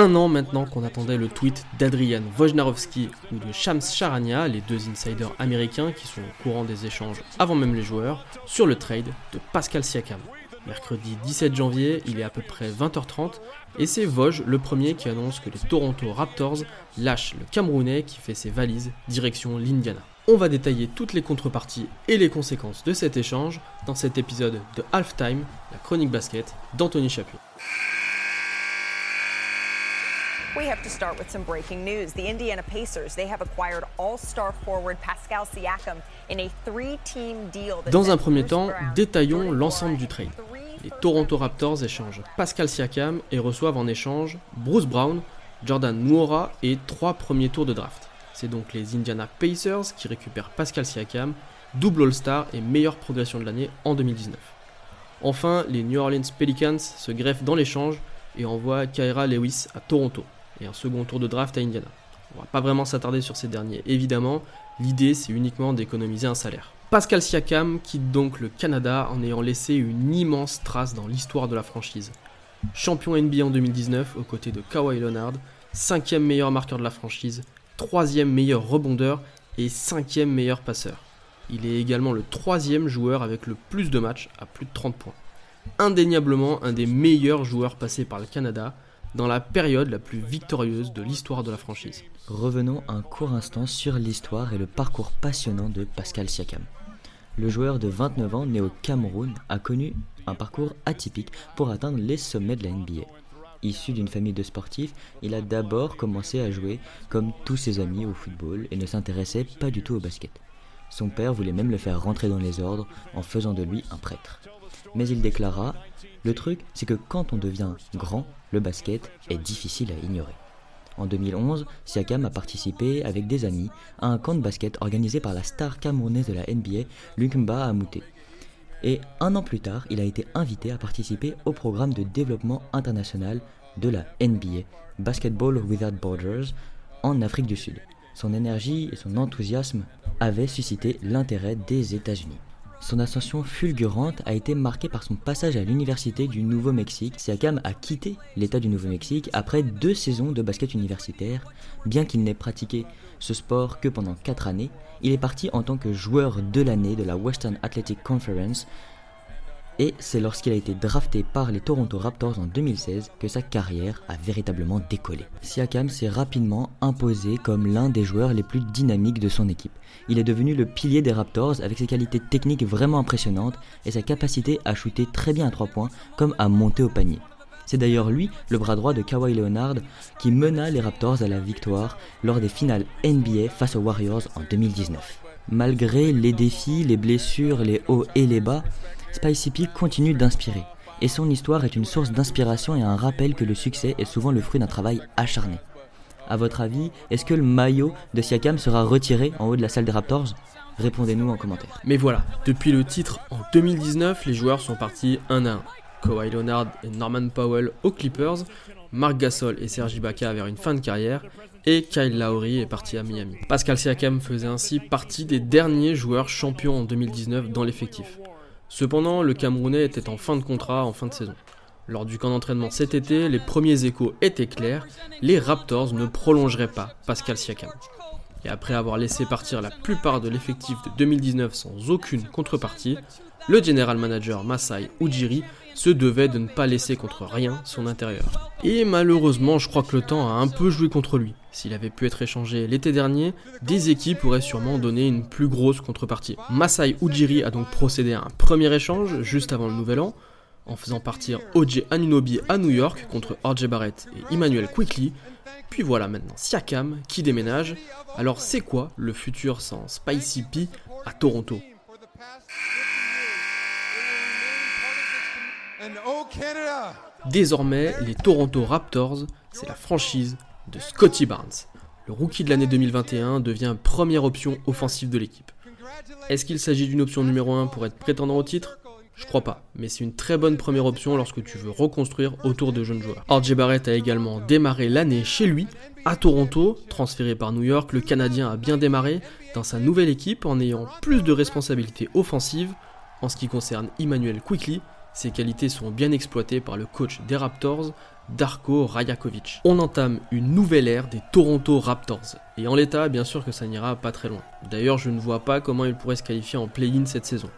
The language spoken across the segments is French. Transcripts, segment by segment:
un an maintenant qu'on attendait le tweet d'Adrian Wojnarowski ou de Shams Charania, les deux insiders américains qui sont au courant des échanges avant même les joueurs, sur le trade de Pascal Siakam. Mercredi 17 janvier, il est à peu près 20h30 et c'est Voj le premier qui annonce que les Toronto Raptors lâchent le Camerounais qui fait ses valises direction l'Indiana. On va détailler toutes les contreparties et les conséquences de cet échange dans cet épisode de Halftime, la chronique basket d'Anthony Chapuis. We have to start with some breaking news. The Indiana Pacers, they have acquired all-star forward Pascal Siakam in a three-team deal. Dans un premier temps, détaillons l'ensemble du trade. Les Toronto Raptors échangent Pascal Siakam et reçoivent en échange Bruce Brown, Jordan Nwora et trois premiers tours de draft. C'est donc les Indiana Pacers qui récupèrent Pascal Siakam, double All-Star et meilleure progression de l'année en 2019. Enfin, les New Orleans Pelicans se greffent dans l'échange et envoient Kyra Lewis à Toronto et un second tour de draft à Indiana. On va pas vraiment s'attarder sur ces derniers, évidemment, l'idée c'est uniquement d'économiser un salaire. Pascal Siakam quitte donc le Canada en ayant laissé une immense trace dans l'histoire de la franchise. Champion NBA en 2019 aux côtés de Kawhi Leonard, cinquième meilleur marqueur de la franchise, troisième meilleur rebondeur et cinquième meilleur passeur. Il est également le troisième joueur avec le plus de matchs à plus de 30 points. Indéniablement un des meilleurs joueurs passés par le Canada, dans la période la plus victorieuse de l'histoire de la franchise. Revenons un court instant sur l'histoire et le parcours passionnant de Pascal Siakam. Le joueur de 29 ans né au Cameroun a connu un parcours atypique pour atteindre les sommets de la NBA. Issu d'une famille de sportifs, il a d'abord commencé à jouer comme tous ses amis au football et ne s'intéressait pas du tout au basket. Son père voulait même le faire rentrer dans les ordres en faisant de lui un prêtre. Mais il déclara Le truc, c'est que quand on devient grand, le basket est difficile à ignorer. En 2011, Siakam a participé avec des amis à un camp de basket organisé par la star camerounaise de la NBA, Lukumba Amouté. Et un an plus tard, il a été invité à participer au programme de développement international de la NBA, Basketball Without Borders, en Afrique du Sud. Son énergie et son enthousiasme avaient suscité l'intérêt des États-Unis. Son ascension fulgurante a été marquée par son passage à l'université du Nouveau-Mexique. Siakam a quitté l'État du Nouveau-Mexique après deux saisons de basket universitaire. Bien qu'il n'ait pratiqué ce sport que pendant quatre années, il est parti en tant que joueur de l'année de la Western Athletic Conference et c'est lorsqu'il a été drafté par les Toronto Raptors en 2016 que sa carrière a véritablement décollé. Siakam s'est rapidement imposé comme l'un des joueurs les plus dynamiques de son équipe. Il est devenu le pilier des Raptors avec ses qualités techniques vraiment impressionnantes et sa capacité à shooter très bien à 3 points comme à monter au panier. C'est d'ailleurs lui, le bras droit de Kawhi Leonard, qui mena les Raptors à la victoire lors des finales NBA face aux Warriors en 2019. Malgré les défis, les blessures, les hauts et les bas, Spicy P continue d'inspirer. Et son histoire est une source d'inspiration et un rappel que le succès est souvent le fruit d'un travail acharné. A votre avis, est-ce que le maillot de Siakam sera retiré en haut de la salle des Raptors? Répondez-nous en commentaire. Mais voilà, depuis le titre en 2019, les joueurs sont partis un à un. Kawhi Leonard et Norman Powell aux Clippers, Marc Gasol et Sergi Ibaka vers une fin de carrière, et Kyle Lowry est parti à Miami. Pascal Siakam faisait ainsi partie des derniers joueurs champions en 2019 dans l'effectif. Cependant, le Camerounais était en fin de contrat en fin de saison. Lors du camp d'entraînement cet été, les premiers échos étaient clairs, les Raptors ne prolongeraient pas Pascal Siakam. Et après avoir laissé partir la plupart de l'effectif de 2019 sans aucune contrepartie, le general manager Masai Ujiri se devait de ne pas laisser contre rien son intérieur. Et malheureusement, je crois que le temps a un peu joué contre lui. S'il avait pu être échangé l'été dernier, des équipes auraient sûrement donné une plus grosse contrepartie. Masai Ujiri a donc procédé à un premier échange juste avant le nouvel an, en faisant partir OJ Anunobi à New York contre RJ Barrett et Emmanuel Quickly. Puis voilà maintenant Siakam qui déménage. Alors c'est quoi le futur sans Spicy P à Toronto? Désormais, les Toronto Raptors, c'est la franchise de Scotty Barnes. Le rookie de l'année 2021 devient première option offensive de l'équipe. Est-ce qu'il s'agit d'une option numéro 1 pour être prétendant au titre? Je crois pas, mais c'est une très bonne première option lorsque tu veux reconstruire autour de jeunes joueurs. RJ Barrett a également démarré l'année chez lui, à Toronto, transféré par New York, le Canadien a bien démarré dans sa nouvelle équipe en ayant plus de responsabilités offensives en ce qui concerne Emmanuel Quickly ses qualités sont bien exploitées par le coach des Raptors, Darko Rajakovic. On entame une nouvelle ère des Toronto Raptors. Et en l'état, bien sûr que ça n'ira pas très loin. D'ailleurs, je ne vois pas comment ils pourraient se qualifier en play-in cette saison.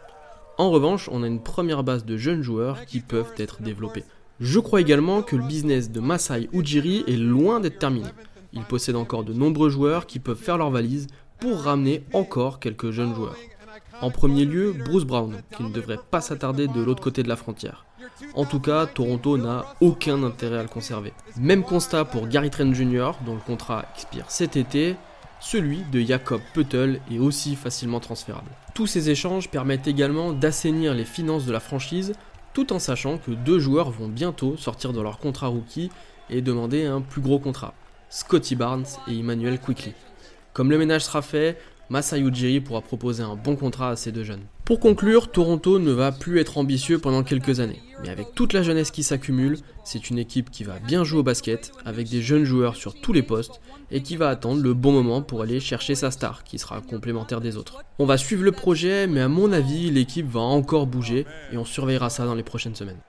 En revanche, on a une première base de jeunes joueurs qui peuvent être développés. Je crois également que le business de Masai Ujiri est loin d'être terminé. Il possède encore de nombreux joueurs qui peuvent faire leur valise pour ramener encore quelques jeunes joueurs. En premier lieu, Bruce Brown, qui ne devrait pas s'attarder de l'autre côté de la frontière. En tout cas, Toronto n'a aucun intérêt à le conserver. Même constat pour Gary Trent Jr., dont le contrat expire cet été, celui de Jacob Puttel est aussi facilement transférable. Tous ces échanges permettent également d'assainir les finances de la franchise, tout en sachant que deux joueurs vont bientôt sortir de leur contrat rookie et demander un plus gros contrat, Scotty Barnes et Emmanuel Quickly. Comme le ménage sera fait, Masai Ujiri pourra proposer un bon contrat à ces deux jeunes. Pour conclure, Toronto ne va plus être ambitieux pendant quelques années. Mais avec toute la jeunesse qui s'accumule, c'est une équipe qui va bien jouer au basket, avec des jeunes joueurs sur tous les postes, et qui va attendre le bon moment pour aller chercher sa star, qui sera complémentaire des autres. On va suivre le projet, mais à mon avis, l'équipe va encore bouger, et on surveillera ça dans les prochaines semaines.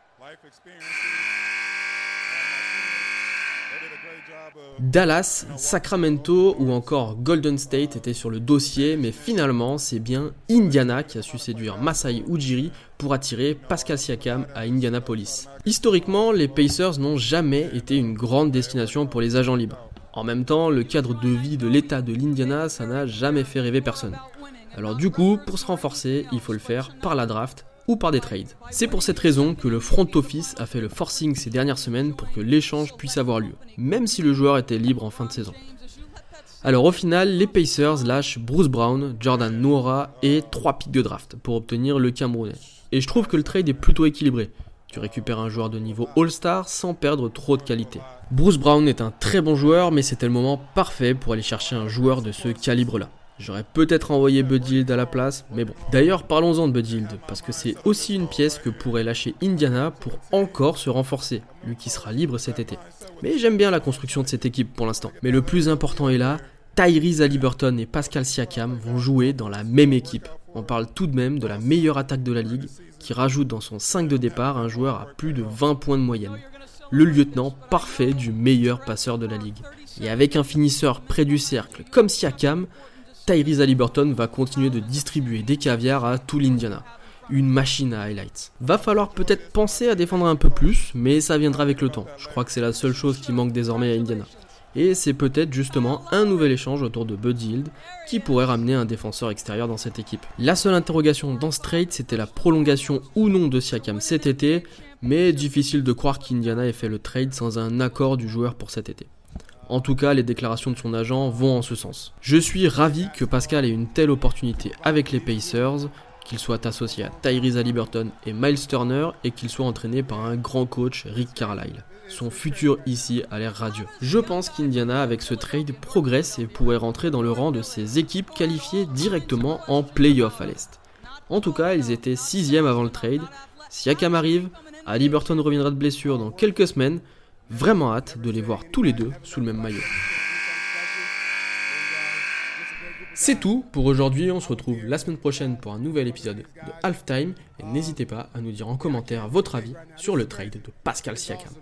Dallas, Sacramento ou encore Golden State étaient sur le dossier, mais finalement c'est bien Indiana qui a su séduire Masai Ujiri pour attirer Pascal Siakam à Indianapolis. Historiquement, les Pacers n'ont jamais été une grande destination pour les agents libres. En même temps, le cadre de vie de l'État de l'Indiana, ça n'a jamais fait rêver personne. Alors du coup, pour se renforcer, il faut le faire par la draft ou par des trades. C'est pour cette raison que le front office a fait le forcing ces dernières semaines pour que l'échange puisse avoir lieu, même si le joueur était libre en fin de saison. Alors au final, les Pacers lâchent Bruce Brown, Jordan Noora et 3 pics de draft pour obtenir le Camerounais. Et je trouve que le trade est plutôt équilibré. Tu récupères un joueur de niveau All-Star sans perdre trop de qualité. Bruce Brown est un très bon joueur, mais c'était le moment parfait pour aller chercher un joueur de ce calibre-là. J'aurais peut-être envoyé Bud à la place, mais bon. D'ailleurs, parlons-en de Bud parce que c'est aussi une pièce que pourrait lâcher Indiana pour encore se renforcer, lui qui sera libre cet été. Mais j'aime bien la construction de cette équipe pour l'instant. Mais le plus important est là, Tyrese Halliburton et Pascal Siakam vont jouer dans la même équipe. On parle tout de même de la meilleure attaque de la ligue, qui rajoute dans son 5 de départ un joueur à plus de 20 points de moyenne. Le lieutenant parfait du meilleur passeur de la ligue. Et avec un finisseur près du cercle comme Siakam, Tyrese Halliburton va continuer de distribuer des caviars à tout l'Indiana. Une machine à highlights. Va falloir peut-être penser à défendre un peu plus, mais ça viendra avec le temps. Je crois que c'est la seule chose qui manque désormais à Indiana. Et c'est peut-être justement un nouvel échange autour de Bud Hield qui pourrait ramener un défenseur extérieur dans cette équipe. La seule interrogation dans ce trade, c'était la prolongation ou non de Siakam cet été, mais difficile de croire qu'Indiana ait fait le trade sans un accord du joueur pour cet été. En tout cas, les déclarations de son agent vont en ce sens. Je suis ravi que Pascal ait une telle opportunité avec les Pacers, qu'il soit associé à Tyrese Halliburton et Miles Turner et qu'il soit entraîné par un grand coach, Rick Carlisle. Son futur ici a l'air radieux. Je pense qu'Indiana, avec ce trade, progresse et pourrait rentrer dans le rang de ces équipes qualifiées directement en playoff à l'Est. En tout cas, ils étaient sixième avant le trade. Si Akam arrive, Halliburton reviendra de blessure dans quelques semaines, Vraiment hâte de les voir tous les deux sous le même maillot. C'est tout pour aujourd'hui, on se retrouve la semaine prochaine pour un nouvel épisode de Halftime et n'hésitez pas à nous dire en commentaire votre avis sur le trade de Pascal Siakam.